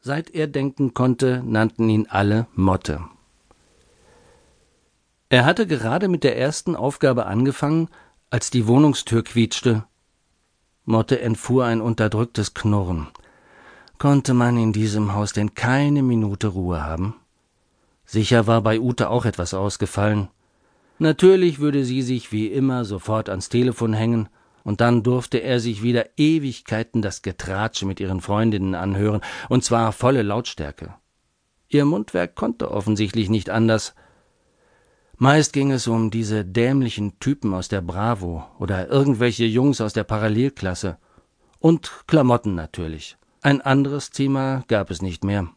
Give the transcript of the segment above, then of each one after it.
Seit er denken konnte, nannten ihn alle Motte. Er hatte gerade mit der ersten Aufgabe angefangen, als die Wohnungstür quietschte. Motte entfuhr ein unterdrücktes Knurren. Konnte man in diesem Haus denn keine Minute Ruhe haben? Sicher war bei Ute auch etwas ausgefallen. Natürlich würde sie sich wie immer sofort ans Telefon hängen, und dann durfte er sich wieder Ewigkeiten das Getratsche mit ihren Freundinnen anhören, und zwar volle Lautstärke. Ihr Mundwerk konnte offensichtlich nicht anders. Meist ging es um diese dämlichen Typen aus der Bravo oder irgendwelche Jungs aus der Parallelklasse. Und Klamotten natürlich. Ein anderes Thema gab es nicht mehr.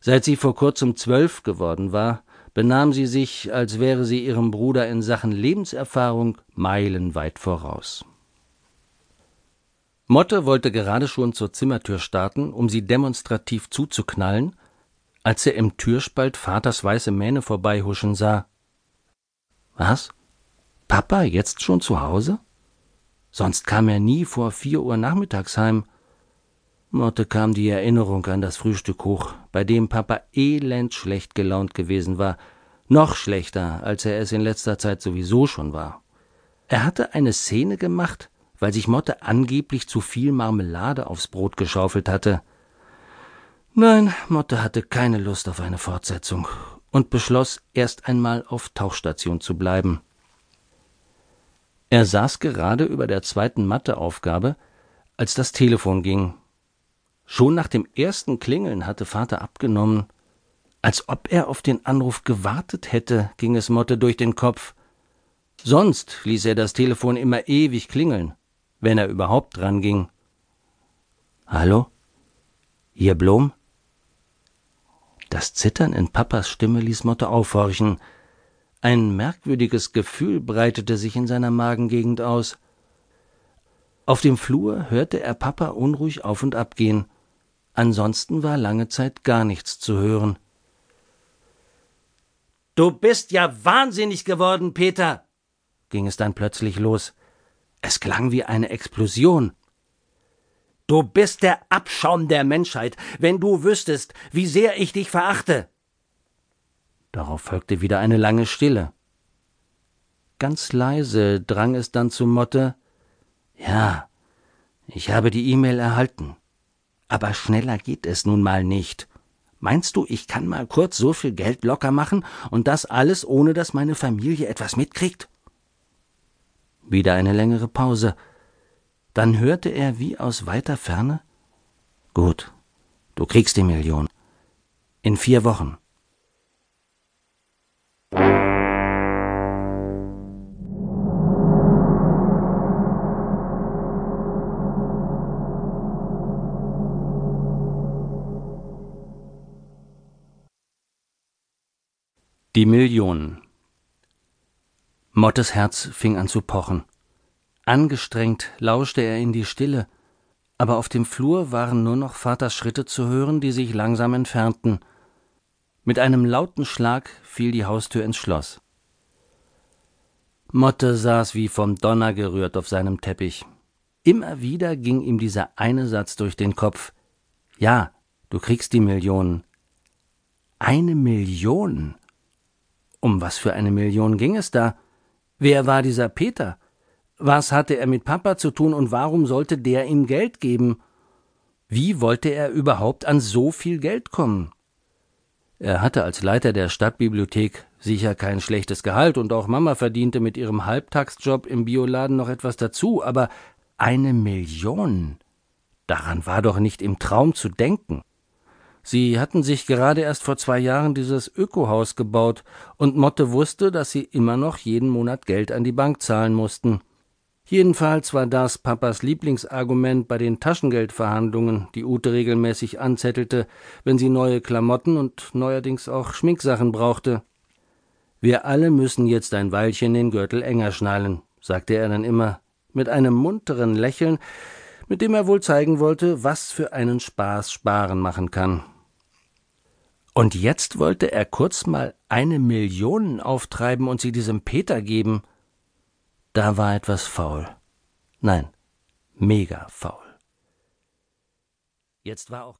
Seit sie vor kurzem zwölf geworden war, benahm sie sich, als wäre sie ihrem Bruder in Sachen Lebenserfahrung meilenweit voraus. Motte wollte gerade schon zur Zimmertür starten, um sie demonstrativ zuzuknallen, als er im Türspalt Vaters weiße Mähne vorbeihuschen sah. Was? Papa jetzt schon zu Hause? Sonst kam er nie vor vier Uhr nachmittags heim. Motte kam die Erinnerung an das Frühstück hoch, bei dem Papa elend schlecht gelaunt gewesen war, noch schlechter, als er es in letzter Zeit sowieso schon war. Er hatte eine Szene gemacht, weil sich Motte angeblich zu viel Marmelade aufs Brot geschaufelt hatte. Nein, Motte hatte keine Lust auf eine Fortsetzung und beschloss, erst einmal auf Tauchstation zu bleiben. Er saß gerade über der zweiten Matheaufgabe, als das Telefon ging Schon nach dem ersten Klingeln hatte Vater abgenommen. Als ob er auf den Anruf gewartet hätte, ging es Motte durch den Kopf. Sonst ließ er das Telefon immer ewig klingeln, wenn er überhaupt dran ging. Hallo? Hier Blom? Das Zittern in Papas Stimme ließ Motte aufhorchen. Ein merkwürdiges Gefühl breitete sich in seiner Magengegend aus. Auf dem Flur hörte er Papa unruhig auf und ab gehen. Ansonsten war lange Zeit gar nichts zu hören. Du bist ja wahnsinnig geworden, Peter, ging es dann plötzlich los. Es klang wie eine Explosion. Du bist der Abschaum der Menschheit, wenn du wüsstest, wie sehr ich dich verachte. Darauf folgte wieder eine lange Stille. Ganz leise drang es dann zu Motte Ja, ich habe die E-Mail erhalten. Aber schneller geht es nun mal nicht. Meinst du, ich kann mal kurz so viel Geld locker machen und das alles, ohne dass meine Familie etwas mitkriegt? Wieder eine längere Pause. Dann hörte er wie aus weiter Ferne Gut, du kriegst die Million. In vier Wochen. Die Millionen. Mottes Herz fing an zu pochen. Angestrengt lauschte er in die Stille, aber auf dem Flur waren nur noch Vaters Schritte zu hören, die sich langsam entfernten. Mit einem lauten Schlag fiel die Haustür ins Schloss. Motte saß wie vom Donner gerührt auf seinem Teppich. Immer wieder ging ihm dieser eine Satz durch den Kopf. Ja, du kriegst die Millionen. Eine Million? Um was für eine Million ging es da? Wer war dieser Peter? Was hatte er mit Papa zu tun und warum sollte der ihm Geld geben? Wie wollte er überhaupt an so viel Geld kommen? Er hatte als Leiter der Stadtbibliothek sicher kein schlechtes Gehalt und auch Mama verdiente mit ihrem Halbtagsjob im Bioladen noch etwas dazu, aber eine Million. Daran war doch nicht im Traum zu denken. Sie hatten sich gerade erst vor zwei Jahren dieses Ökohaus gebaut, und Motte wusste, dass sie immer noch jeden Monat Geld an die Bank zahlen mussten. Jedenfalls war das Papas Lieblingsargument bei den Taschengeldverhandlungen, die Ute regelmäßig anzettelte, wenn sie neue Klamotten und neuerdings auch Schminksachen brauchte. Wir alle müssen jetzt ein Weilchen den Gürtel enger schnallen, sagte er dann immer, mit einem munteren Lächeln, mit dem er wohl zeigen wollte, was für einen Spaß Sparen machen kann. Und jetzt wollte er kurz mal eine Million auftreiben und sie diesem Peter geben. Da war etwas faul. Nein, mega faul. Jetzt war auch.